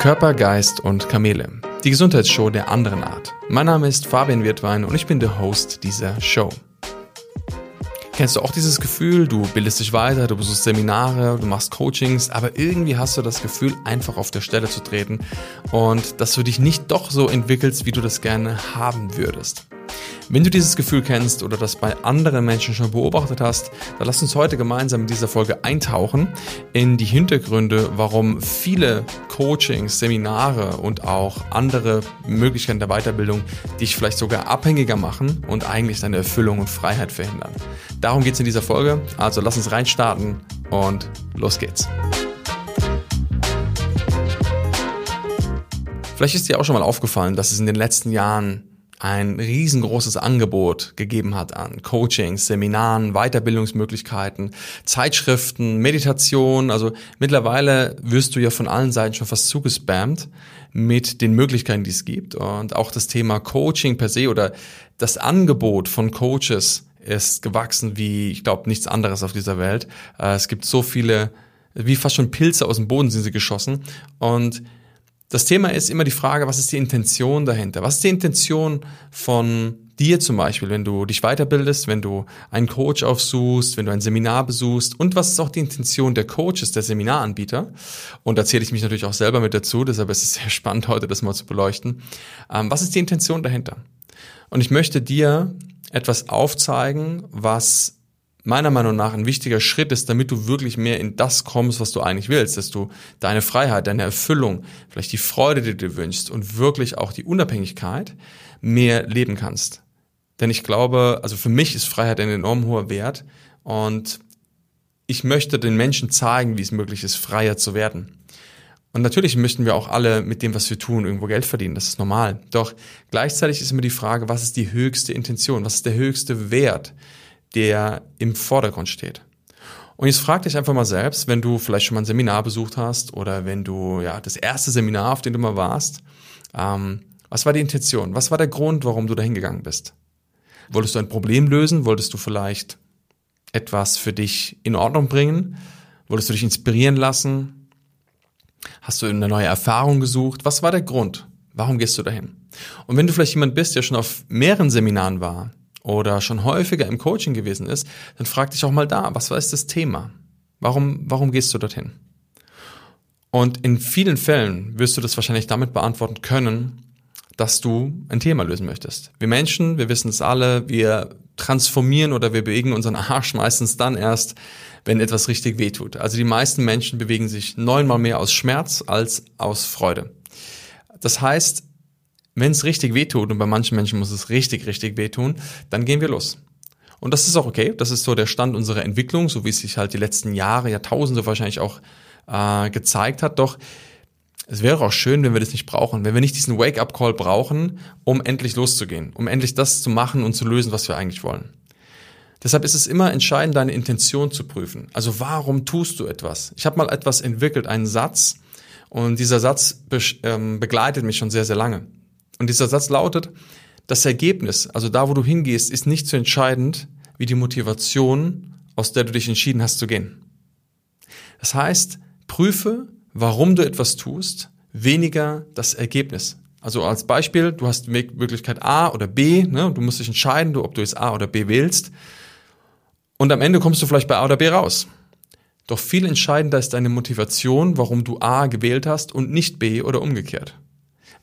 Körper, Geist und Kamele. Die Gesundheitsshow der anderen Art. Mein Name ist Fabian Wirtwein und ich bin der Host dieser Show. Kennst du auch dieses Gefühl, du bildest dich weiter, du besuchst Seminare, du machst Coachings, aber irgendwie hast du das Gefühl, einfach auf der Stelle zu treten und dass du dich nicht doch so entwickelst, wie du das gerne haben würdest. Wenn du dieses Gefühl kennst oder das bei anderen Menschen schon beobachtet hast, dann lass uns heute gemeinsam in dieser Folge eintauchen in die Hintergründe, warum viele Coachings, Seminare und auch andere Möglichkeiten der Weiterbildung dich vielleicht sogar abhängiger machen und eigentlich deine Erfüllung und Freiheit verhindern. Darum geht es in dieser Folge, also lass uns reinstarten und los geht's. Vielleicht ist dir auch schon mal aufgefallen, dass es in den letzten Jahren ein riesengroßes Angebot gegeben hat an Coachings, Seminaren, Weiterbildungsmöglichkeiten, Zeitschriften, Meditation. Also mittlerweile wirst du ja von allen Seiten schon fast zugespammt mit den Möglichkeiten, die es gibt. Und auch das Thema Coaching per se oder das Angebot von Coaches ist gewachsen wie, ich glaube, nichts anderes auf dieser Welt. Äh, es gibt so viele, wie fast schon Pilze aus dem Boden sind sie geschossen. Und das Thema ist immer die Frage, was ist die Intention dahinter? Was ist die Intention von dir zum Beispiel, wenn du dich weiterbildest, wenn du einen Coach aufsuchst, wenn du ein Seminar besuchst und was ist auch die Intention der Coaches, der Seminaranbieter? Und da zähle ich mich natürlich auch selber mit dazu, deshalb ist es sehr spannend, heute das mal zu beleuchten. Ähm, was ist die Intention dahinter? Und ich möchte dir etwas aufzeigen, was meiner Meinung nach ein wichtiger Schritt ist, damit du wirklich mehr in das kommst, was du eigentlich willst, dass du deine Freiheit, deine Erfüllung, vielleicht die Freude, die du dir wünschst und wirklich auch die Unabhängigkeit mehr leben kannst. Denn ich glaube, also für mich ist Freiheit ein enorm hoher Wert und ich möchte den Menschen zeigen, wie es möglich ist, freier zu werden. Und natürlich möchten wir auch alle mit dem, was wir tun, irgendwo Geld verdienen. Das ist normal. Doch gleichzeitig ist immer die Frage, was ist die höchste Intention? Was ist der höchste Wert? Der im Vordergrund steht. Und jetzt frag dich einfach mal selbst, wenn du vielleicht schon mal ein Seminar besucht hast oder wenn du ja das erste Seminar, auf dem du mal warst, ähm, was war die Intention? Was war der Grund, warum du da hingegangen bist? Wolltest du ein Problem lösen? Wolltest du vielleicht etwas für dich in Ordnung bringen? Wolltest du dich inspirieren lassen? Hast du eine neue Erfahrung gesucht? Was war der Grund? Warum gehst du dahin? Und wenn du vielleicht jemand bist, der schon auf mehreren Seminaren war, oder schon häufiger im Coaching gewesen ist, dann frag dich auch mal da, was war ist das Thema? Warum, warum gehst du dorthin? Und in vielen Fällen wirst du das wahrscheinlich damit beantworten können, dass du ein Thema lösen möchtest. Wir Menschen, wir wissen es alle, wir transformieren oder wir bewegen unseren Arsch meistens dann erst, wenn etwas richtig wehtut. Also die meisten Menschen bewegen sich neunmal mehr aus Schmerz als aus Freude. Das heißt, wenn es richtig wehtut, und bei manchen Menschen muss es richtig, richtig wehtun, dann gehen wir los. Und das ist auch okay. Das ist so der Stand unserer Entwicklung, so wie es sich halt die letzten Jahre, Jahrtausende wahrscheinlich auch äh, gezeigt hat. Doch es wäre auch schön, wenn wir das nicht brauchen, wenn wir nicht diesen Wake-up-Call brauchen, um endlich loszugehen, um endlich das zu machen und zu lösen, was wir eigentlich wollen. Deshalb ist es immer entscheidend, deine Intention zu prüfen. Also warum tust du etwas? Ich habe mal etwas entwickelt, einen Satz, und dieser Satz be ähm, begleitet mich schon sehr, sehr lange. Und dieser Satz lautet, das Ergebnis, also da, wo du hingehst, ist nicht so entscheidend wie die Motivation, aus der du dich entschieden hast zu gehen. Das heißt, prüfe, warum du etwas tust, weniger das Ergebnis. Also als Beispiel, du hast Möglichkeit A oder B, ne, du musst dich entscheiden, ob du jetzt A oder B wählst. Und am Ende kommst du vielleicht bei A oder B raus. Doch viel entscheidender ist deine Motivation, warum du A gewählt hast und nicht B oder umgekehrt.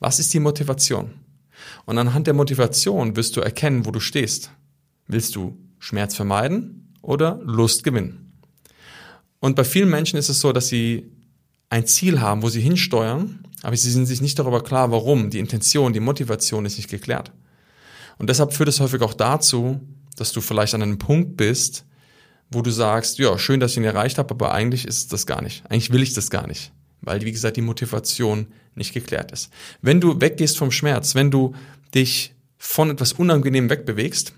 Was ist die Motivation? Und anhand der Motivation wirst du erkennen, wo du stehst. Willst du Schmerz vermeiden oder Lust gewinnen? Und bei vielen Menschen ist es so, dass sie ein Ziel haben, wo sie hinsteuern, aber sie sind sich nicht darüber klar, warum. Die Intention, die Motivation ist nicht geklärt. Und deshalb führt es häufig auch dazu, dass du vielleicht an einem Punkt bist, wo du sagst, ja, schön, dass ich ihn erreicht habe, aber eigentlich ist das gar nicht. Eigentlich will ich das gar nicht weil, wie gesagt, die Motivation nicht geklärt ist. Wenn du weggehst vom Schmerz, wenn du dich von etwas Unangenehm wegbewegst,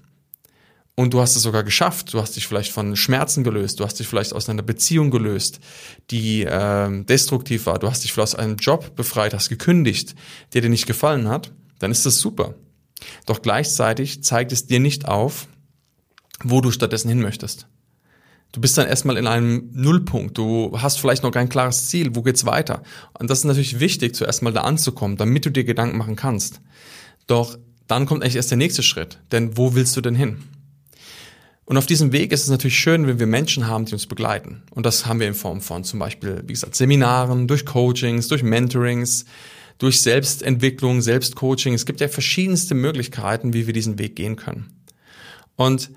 und du hast es sogar geschafft. Du hast dich vielleicht von Schmerzen gelöst. Du hast dich vielleicht aus einer Beziehung gelöst, die äh, destruktiv war. Du hast dich vielleicht aus einem Job befreit, hast gekündigt, der dir nicht gefallen hat. Dann ist das super. Doch gleichzeitig zeigt es dir nicht auf, wo du stattdessen hin möchtest. Du bist dann erstmal in einem Nullpunkt. Du hast vielleicht noch kein klares Ziel. Wo geht's weiter? Und das ist natürlich wichtig, zuerst mal da anzukommen, damit du dir Gedanken machen kannst. Doch dann kommt eigentlich erst der nächste Schritt. Denn wo willst du denn hin? Und auf diesem Weg ist es natürlich schön, wenn wir Menschen haben, die uns begleiten. Und das haben wir in Form von zum Beispiel, wie gesagt, Seminaren, durch Coachings, durch Mentorings, durch Selbstentwicklung, Selbstcoaching. Es gibt ja verschiedenste Möglichkeiten, wie wir diesen Weg gehen können. Und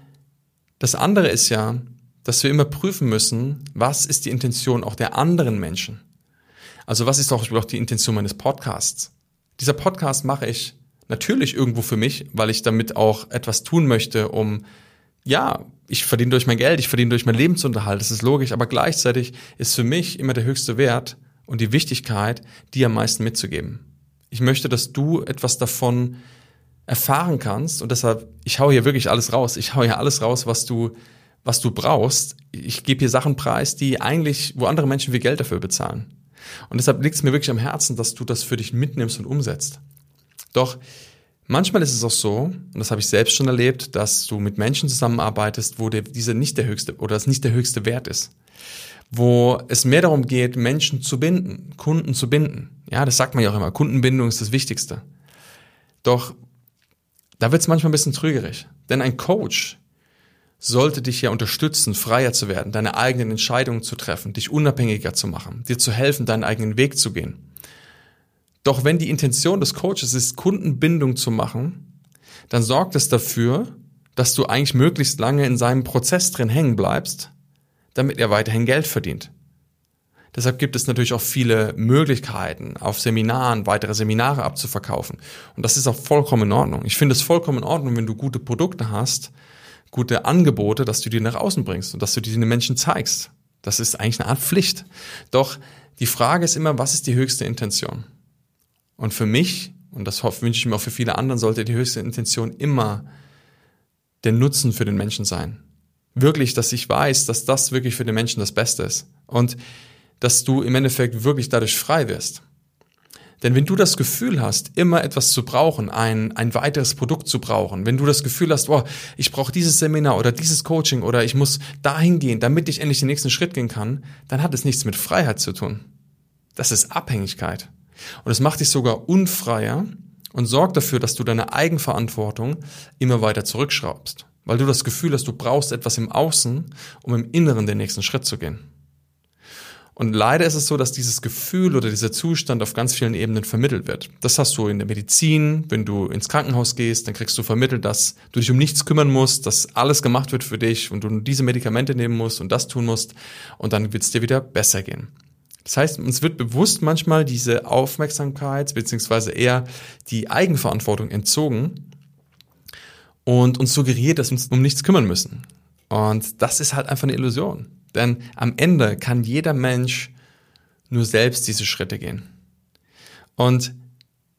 das andere ist ja, dass wir immer prüfen müssen, was ist die Intention auch der anderen Menschen. Also was ist auch die Intention meines Podcasts? Dieser Podcast mache ich natürlich irgendwo für mich, weil ich damit auch etwas tun möchte, um ja, ich verdiene durch mein Geld, ich verdiene durch mein Lebensunterhalt, das ist logisch, aber gleichzeitig ist für mich immer der höchste Wert und die Wichtigkeit, dir am meisten mitzugeben. Ich möchte, dass du etwas davon erfahren kannst und deshalb, ich hau hier wirklich alles raus. Ich hau hier alles raus, was du, was du brauchst. Ich gebe hier Sachen preis, die eigentlich, wo andere Menschen viel Geld dafür bezahlen. Und deshalb liegt es mir wirklich am Herzen, dass du das für dich mitnimmst und umsetzt. Doch Manchmal ist es auch so, und das habe ich selbst schon erlebt, dass du mit Menschen zusammenarbeitest, wo der, dieser nicht der höchste oder das nicht der höchste Wert ist. Wo es mehr darum geht, Menschen zu binden, Kunden zu binden. Ja, das sagt man ja auch immer. Kundenbindung ist das Wichtigste. Doch da wird es manchmal ein bisschen trügerig. Denn ein Coach sollte dich ja unterstützen, freier zu werden, deine eigenen Entscheidungen zu treffen, dich unabhängiger zu machen, dir zu helfen, deinen eigenen Weg zu gehen. Doch wenn die Intention des Coaches ist, Kundenbindung zu machen, dann sorgt es dafür, dass du eigentlich möglichst lange in seinem Prozess drin hängen bleibst, damit er weiterhin Geld verdient. Deshalb gibt es natürlich auch viele Möglichkeiten, auf Seminaren weitere Seminare abzuverkaufen. Und das ist auch vollkommen in Ordnung. Ich finde es vollkommen in Ordnung, wenn du gute Produkte hast, gute Angebote, dass du die nach außen bringst und dass du die den Menschen zeigst. Das ist eigentlich eine Art Pflicht. Doch die Frage ist immer, was ist die höchste Intention? Und für mich, und das wünsche ich mir auch für viele anderen, sollte die höchste Intention immer der Nutzen für den Menschen sein. Wirklich, dass ich weiß, dass das wirklich für den Menschen das Beste ist. Und dass du im Endeffekt wirklich dadurch frei wirst. Denn wenn du das Gefühl hast, immer etwas zu brauchen, ein, ein weiteres Produkt zu brauchen, wenn du das Gefühl hast, oh, ich brauche dieses Seminar oder dieses Coaching oder ich muss dahin gehen, damit ich endlich den nächsten Schritt gehen kann, dann hat es nichts mit Freiheit zu tun. Das ist Abhängigkeit. Und es macht dich sogar unfreier und sorgt dafür, dass du deine Eigenverantwortung immer weiter zurückschraubst. Weil du das Gefühl hast, du brauchst etwas im Außen, um im Inneren den nächsten Schritt zu gehen. Und leider ist es so, dass dieses Gefühl oder dieser Zustand auf ganz vielen Ebenen vermittelt wird. Das hast du in der Medizin, wenn du ins Krankenhaus gehst, dann kriegst du vermittelt, dass du dich um nichts kümmern musst, dass alles gemacht wird für dich und du diese Medikamente nehmen musst und das tun musst und dann wird es dir wieder besser gehen. Das heißt, uns wird bewusst manchmal diese Aufmerksamkeit beziehungsweise eher die Eigenverantwortung entzogen und uns suggeriert, dass wir uns um nichts kümmern müssen. Und das ist halt einfach eine Illusion. Denn am Ende kann jeder Mensch nur selbst diese Schritte gehen. Und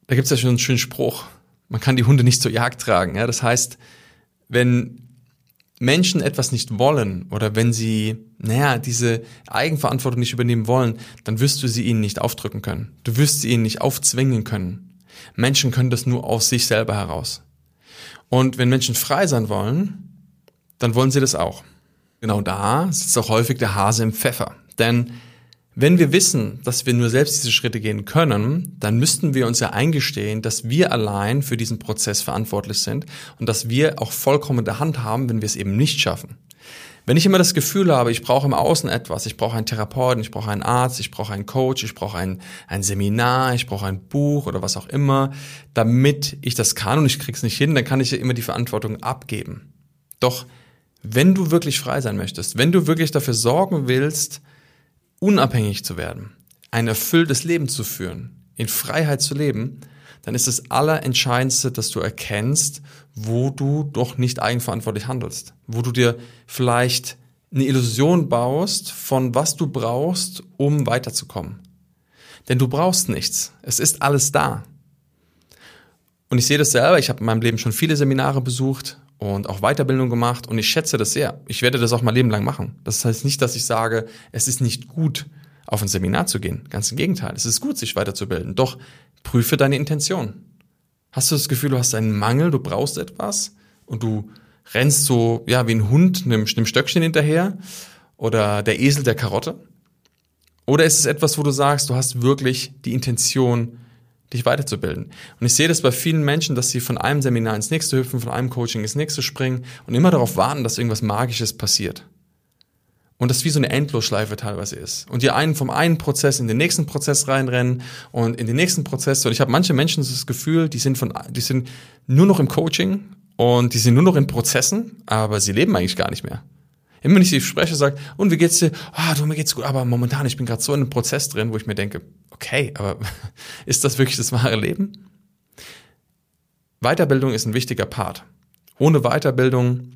da gibt es ja schon einen schönen Spruch. Man kann die Hunde nicht zur Jagd tragen. Ja? Das heißt, wenn Menschen etwas nicht wollen oder wenn sie, naja, diese Eigenverantwortung nicht übernehmen wollen, dann wirst du sie ihnen nicht aufdrücken können. Du wirst sie ihnen nicht aufzwingen können. Menschen können das nur aus sich selber heraus. Und wenn Menschen frei sein wollen, dann wollen sie das auch. Genau da sitzt auch häufig der Hase im Pfeffer. Denn wenn wir wissen, dass wir nur selbst diese Schritte gehen können, dann müssten wir uns ja eingestehen, dass wir allein für diesen Prozess verantwortlich sind und dass wir auch vollkommen in der Hand haben, wenn wir es eben nicht schaffen. Wenn ich immer das Gefühl habe, ich brauche im Außen etwas, ich brauche einen Therapeuten, ich brauche einen Arzt, ich brauche einen Coach, ich brauche ein, ein Seminar, ich brauche ein Buch oder was auch immer, damit ich das kann und ich krieg's nicht hin, dann kann ich ja immer die Verantwortung abgeben. Doch wenn du wirklich frei sein möchtest, wenn du wirklich dafür sorgen willst, unabhängig zu werden, ein erfülltes Leben zu führen, in Freiheit zu leben, dann ist das Allerentscheidendste, dass du erkennst, wo du doch nicht eigenverantwortlich handelst, wo du dir vielleicht eine Illusion baust von was du brauchst, um weiterzukommen. Denn du brauchst nichts. Es ist alles da. Und ich sehe das selber, ich habe in meinem Leben schon viele Seminare besucht und auch Weiterbildung gemacht und ich schätze das sehr. Ich werde das auch mein Leben lang machen. Das heißt nicht, dass ich sage, es ist nicht gut, auf ein Seminar zu gehen. Ganz im Gegenteil. Es ist gut, sich weiterzubilden. Doch prüfe deine Intention. Hast du das Gefühl, du hast einen Mangel, du brauchst etwas und du rennst so, ja, wie ein Hund einem, Stöckchen hinterher oder der Esel der Karotte? Oder ist es etwas, wo du sagst, du hast wirklich die Intention, dich weiterzubilden? Und ich sehe das bei vielen Menschen, dass sie von einem Seminar ins nächste hüpfen, von einem Coaching ins nächste springen und immer darauf warten, dass irgendwas Magisches passiert. Und das wie so eine Endlosschleife teilweise ist. Und die einen vom einen Prozess in den nächsten Prozess reinrennen und in den nächsten Prozess. Und ich habe manche Menschen das Gefühl, die sind von, die sind nur noch im Coaching und die sind nur noch in Prozessen, aber sie leben eigentlich gar nicht mehr. Immer wenn ich sie spreche, sage, und wie geht's dir? Ah, du, mir geht's gut, aber momentan, ich bin gerade so in einem Prozess drin, wo ich mir denke, okay, aber ist das wirklich das wahre Leben? Weiterbildung ist ein wichtiger Part. Ohne Weiterbildung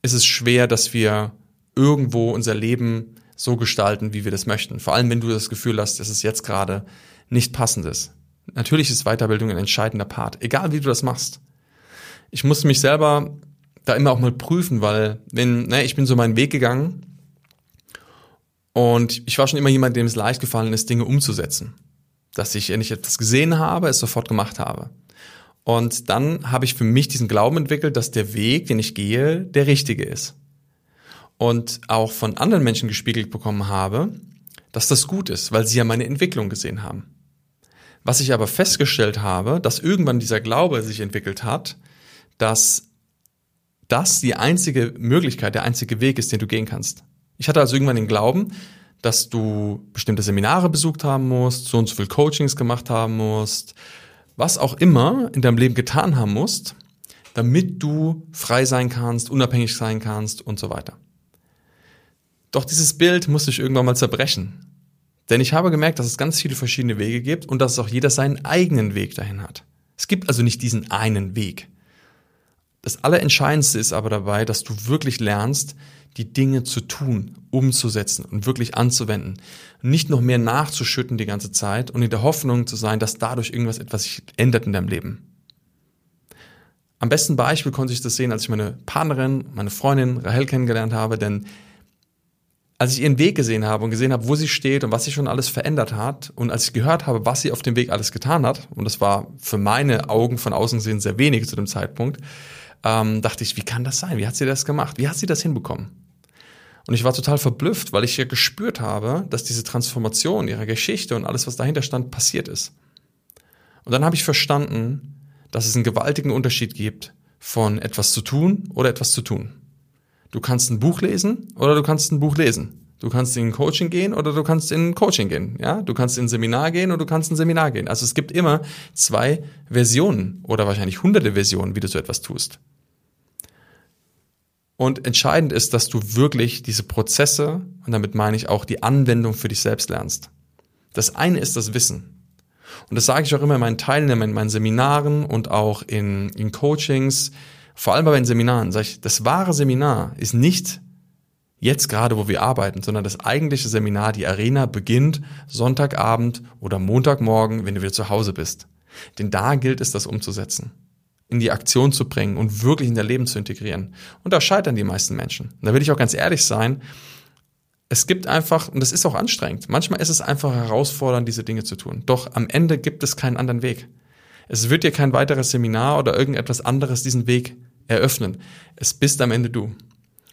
ist es schwer, dass wir irgendwo unser Leben so gestalten, wie wir das möchten. Vor allem, wenn du das Gefühl hast, dass es jetzt gerade nicht passend ist. Natürlich ist Weiterbildung ein entscheidender Part, egal wie du das machst. Ich musste mich selber da immer auch mal prüfen, weil wenn, ne, ich bin so meinen Weg gegangen und ich war schon immer jemand, dem es leicht gefallen ist, Dinge umzusetzen. Dass ich, wenn ich etwas gesehen habe, es sofort gemacht habe. Und dann habe ich für mich diesen Glauben entwickelt, dass der Weg, den ich gehe, der richtige ist. Und auch von anderen Menschen gespiegelt bekommen habe, dass das gut ist, weil sie ja meine Entwicklung gesehen haben. Was ich aber festgestellt habe, dass irgendwann dieser Glaube sich entwickelt hat, dass das die einzige Möglichkeit, der einzige Weg ist, den du gehen kannst. Ich hatte also irgendwann den Glauben, dass du bestimmte Seminare besucht haben musst, so und so viel Coachings gemacht haben musst, was auch immer in deinem Leben getan haben musst, damit du frei sein kannst, unabhängig sein kannst und so weiter. Doch dieses Bild musste ich irgendwann mal zerbrechen. Denn ich habe gemerkt, dass es ganz viele verschiedene Wege gibt und dass auch jeder seinen eigenen Weg dahin hat. Es gibt also nicht diesen einen Weg. Das Allerentscheidendste ist aber dabei, dass du wirklich lernst, die Dinge zu tun, umzusetzen und wirklich anzuwenden. Nicht noch mehr nachzuschütten die ganze Zeit und in der Hoffnung zu sein, dass dadurch irgendwas etwas sich ändert in deinem Leben. Am besten Beispiel konnte ich das sehen, als ich meine Partnerin, meine Freundin Rahel kennengelernt habe, denn als ich ihren Weg gesehen habe und gesehen habe, wo sie steht und was sie schon alles verändert hat und als ich gehört habe, was sie auf dem Weg alles getan hat, und das war für meine Augen von außen gesehen sehr wenig zu dem Zeitpunkt, ähm, dachte ich, wie kann das sein? Wie hat sie das gemacht? Wie hat sie das hinbekommen? Und ich war total verblüfft, weil ich ja gespürt habe, dass diese Transformation ihrer Geschichte und alles, was dahinter stand, passiert ist. Und dann habe ich verstanden, dass es einen gewaltigen Unterschied gibt von etwas zu tun oder etwas zu tun. Du kannst ein Buch lesen oder du kannst ein Buch lesen. Du kannst in Coaching gehen oder du kannst in Coaching gehen. Ja, du kannst in Seminar gehen oder du kannst in Seminar gehen. Also es gibt immer zwei Versionen oder wahrscheinlich hunderte Versionen, wie du so etwas tust. Und entscheidend ist, dass du wirklich diese Prozesse, und damit meine ich auch die Anwendung für dich selbst lernst. Das eine ist das Wissen. Und das sage ich auch immer in meinen Teilnehmern, in meinen Seminaren und auch in, in Coachings, vor allem bei meinen Seminaren, sage ich, das wahre Seminar ist nicht jetzt gerade, wo wir arbeiten, sondern das eigentliche Seminar, die Arena, beginnt Sonntagabend oder Montagmorgen, wenn du wieder zu Hause bist. Denn da gilt es, das umzusetzen, in die Aktion zu bringen und wirklich in dein Leben zu integrieren. Und da scheitern die meisten Menschen. Und da will ich auch ganz ehrlich sein, es gibt einfach, und das ist auch anstrengend, manchmal ist es einfach herausfordernd, diese Dinge zu tun. Doch am Ende gibt es keinen anderen Weg. Es wird dir kein weiteres Seminar oder irgendetwas anderes diesen Weg eröffnen. Es bist am Ende du.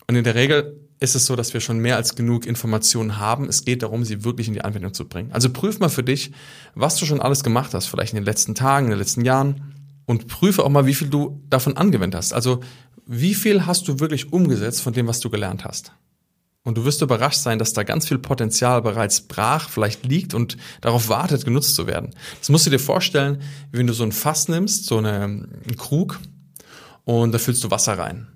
Und in der Regel ist es so, dass wir schon mehr als genug Informationen haben. Es geht darum, sie wirklich in die Anwendung zu bringen. Also prüf mal für dich, was du schon alles gemacht hast, vielleicht in den letzten Tagen, in den letzten Jahren und prüfe auch mal, wie viel du davon angewendet hast. Also wie viel hast du wirklich umgesetzt von dem, was du gelernt hast? Und du wirst überrascht sein, dass da ganz viel Potenzial bereits brach vielleicht liegt und darauf wartet, genutzt zu werden. Das musst du dir vorstellen, wenn du so ein Fass nimmst, so eine, einen Krug, und da füllst du Wasser rein.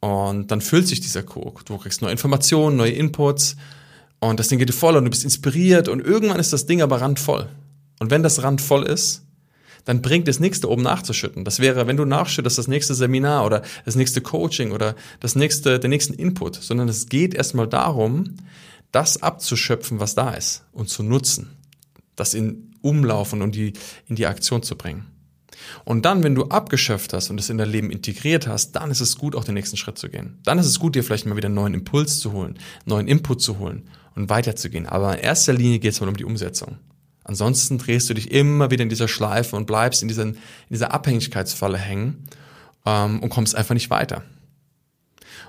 Und dann füllt sich dieser Krug. Du kriegst neue Informationen, neue Inputs und das Ding geht dir voll und du bist inspiriert und irgendwann ist das Ding aber randvoll. Und wenn das randvoll ist, dann bringt es nichts, da oben nachzuschütten. Das wäre, wenn du nachschüttest, das nächste Seminar oder das nächste Coaching oder das nächste, den nächsten Input, sondern es geht erstmal darum, das abzuschöpfen, was da ist und zu nutzen, das in Umlaufen und die, in die Aktion zu bringen. Und dann, wenn du abgeschöpft hast und es in dein Leben integriert hast, dann ist es gut, auch den nächsten Schritt zu gehen. Dann ist es gut, dir vielleicht mal wieder einen neuen Impuls zu holen, neuen Input zu holen und weiterzugehen. Aber in erster Linie geht es mal um die Umsetzung. Ansonsten drehst du dich immer wieder in dieser Schleife und bleibst in, dieser, in dieser Abhängigkeitsfalle hängen ähm, und kommst einfach nicht weiter.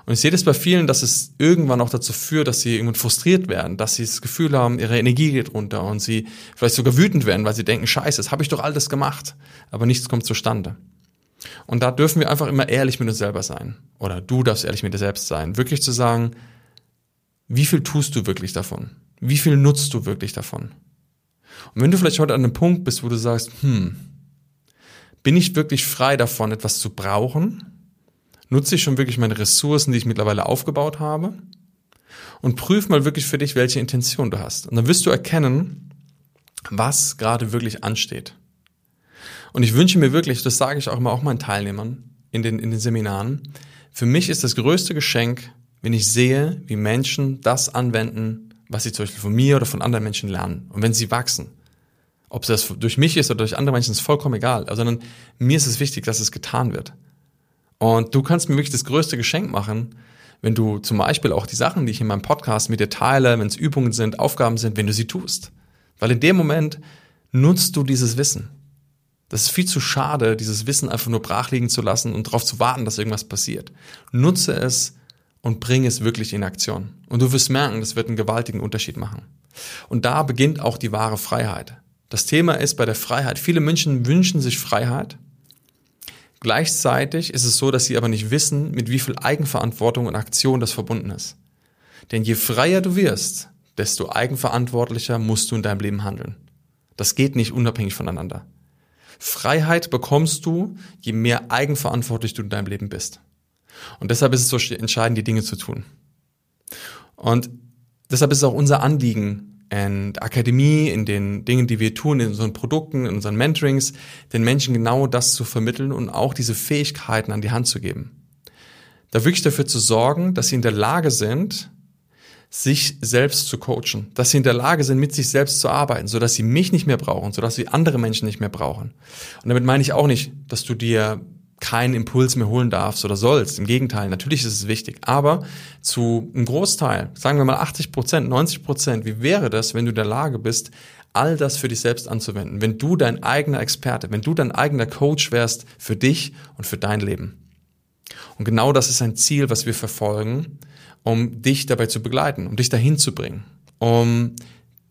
Und ich sehe das bei vielen, dass es irgendwann auch dazu führt, dass sie irgendwann frustriert werden, dass sie das Gefühl haben, ihre Energie geht runter und sie vielleicht sogar wütend werden, weil sie denken, scheiße, das habe ich doch alles gemacht, aber nichts kommt zustande. Und da dürfen wir einfach immer ehrlich mit uns selber sein. Oder du darfst ehrlich mit dir selbst sein. Wirklich zu sagen, wie viel tust du wirklich davon? Wie viel nutzt du wirklich davon? Und wenn du vielleicht heute an einem Punkt bist, wo du sagst, hm, bin ich wirklich frei davon, etwas zu brauchen? Nutze ich schon wirklich meine Ressourcen, die ich mittlerweile aufgebaut habe? Und prüf mal wirklich für dich, welche Intention du hast. Und dann wirst du erkennen, was gerade wirklich ansteht. Und ich wünsche mir wirklich, das sage ich auch immer auch meinen Teilnehmern in den, in den Seminaren, für mich ist das größte Geschenk, wenn ich sehe, wie Menschen das anwenden, was sie zum Beispiel von mir oder von anderen Menschen lernen. Und wenn sie wachsen. Ob das durch mich ist oder durch andere Menschen, ist vollkommen egal. Sondern mir ist es wichtig, dass es getan wird. Und du kannst mir wirklich das größte Geschenk machen, wenn du zum Beispiel auch die Sachen, die ich in meinem Podcast mit dir teile, wenn es Übungen sind, Aufgaben sind, wenn du sie tust. Weil in dem Moment nutzt du dieses Wissen. Das ist viel zu schade, dieses Wissen einfach nur brach liegen zu lassen und darauf zu warten, dass irgendwas passiert. Nutze es und bring es wirklich in Aktion. Und du wirst merken, das wird einen gewaltigen Unterschied machen. Und da beginnt auch die wahre Freiheit. Das Thema ist bei der Freiheit, viele Menschen wünschen sich Freiheit. Gleichzeitig ist es so, dass sie aber nicht wissen, mit wie viel Eigenverantwortung und Aktion das verbunden ist. Denn je freier du wirst, desto eigenverantwortlicher musst du in deinem Leben handeln. Das geht nicht unabhängig voneinander. Freiheit bekommst du, je mehr eigenverantwortlich du in deinem Leben bist. Und deshalb ist es so entscheidend, die Dinge zu tun. Und deshalb ist es auch unser Anliegen in der Akademie, in den Dingen, die wir tun, in unseren Produkten, in unseren Mentorings, den Menschen genau das zu vermitteln und auch diese Fähigkeiten an die Hand zu geben. Da wirklich dafür zu sorgen, dass sie in der Lage sind, sich selbst zu coachen, dass sie in der Lage sind, mit sich selbst zu arbeiten, so dass sie mich nicht mehr brauchen, so dass sie andere Menschen nicht mehr brauchen. Und damit meine ich auch nicht, dass du dir keinen Impuls mehr holen darfst oder sollst. Im Gegenteil, natürlich ist es wichtig. Aber zu einem Großteil, sagen wir mal 80 Prozent, 90 Prozent, wie wäre das, wenn du in der Lage bist, all das für dich selbst anzuwenden? Wenn du dein eigener Experte, wenn du dein eigener Coach wärst für dich und für dein Leben. Und genau das ist ein Ziel, was wir verfolgen um dich dabei zu begleiten, um dich dahin zu bringen, um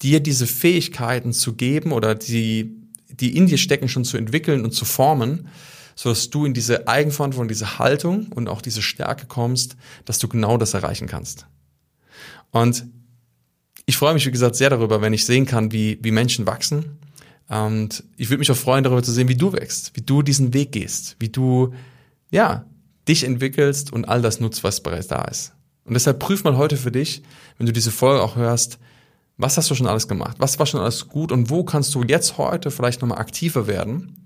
dir diese Fähigkeiten zu geben oder die, die in dir stecken, schon zu entwickeln und zu formen, so dass du in diese Eigenverantwortung, diese Haltung und auch diese Stärke kommst, dass du genau das erreichen kannst. Und ich freue mich, wie gesagt, sehr darüber, wenn ich sehen kann, wie, wie Menschen wachsen. Und ich würde mich auch freuen, darüber zu sehen, wie du wächst, wie du diesen Weg gehst, wie du, ja, dich entwickelst und all das nutzt, was bereits da ist. Und deshalb prüf mal heute für dich, wenn du diese Folge auch hörst, was hast du schon alles gemacht? Was war schon alles gut? Und wo kannst du jetzt heute vielleicht nochmal aktiver werden,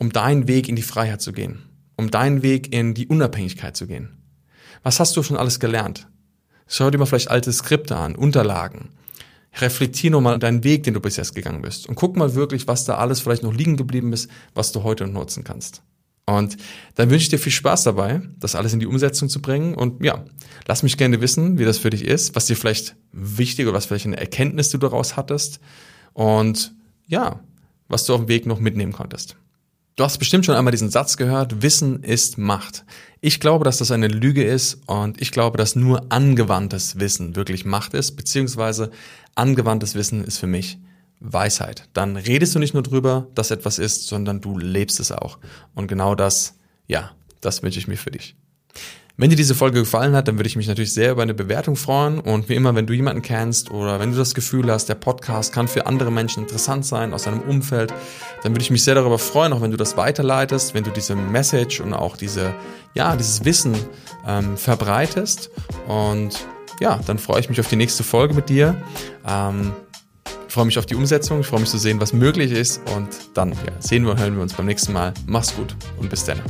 um deinen Weg in die Freiheit zu gehen? Um deinen Weg in die Unabhängigkeit zu gehen? Was hast du schon alles gelernt? Schau dir mal vielleicht alte Skripte an, Unterlagen. Reflektier nochmal deinen Weg, den du bis jetzt gegangen bist. Und guck mal wirklich, was da alles vielleicht noch liegen geblieben ist, was du heute nutzen kannst. Und dann wünsche ich dir viel Spaß dabei, das alles in die Umsetzung zu bringen. Und ja, lass mich gerne wissen, wie das für dich ist, was dir vielleicht wichtig oder was vielleicht eine Erkenntnis du daraus hattest. Und ja, was du auf dem Weg noch mitnehmen konntest. Du hast bestimmt schon einmal diesen Satz gehört, Wissen ist Macht. Ich glaube, dass das eine Lüge ist und ich glaube, dass nur angewandtes Wissen wirklich Macht ist, beziehungsweise angewandtes Wissen ist für mich Weisheit. Dann redest du nicht nur drüber, dass etwas ist, sondern du lebst es auch. Und genau das, ja, das wünsche ich mir für dich. Wenn dir diese Folge gefallen hat, dann würde ich mich natürlich sehr über eine Bewertung freuen. Und wie immer, wenn du jemanden kennst oder wenn du das Gefühl hast, der Podcast kann für andere Menschen interessant sein aus deinem Umfeld, dann würde ich mich sehr darüber freuen, auch wenn du das weiterleitest, wenn du diese Message und auch diese, ja, dieses Wissen ähm, verbreitest. Und ja, dann freue ich mich auf die nächste Folge mit dir. Ähm, ich freue mich auf die Umsetzung, ich freue mich zu sehen, was möglich ist und dann ja, sehen wir und hören wir uns beim nächsten Mal. Mach's gut und bis dann.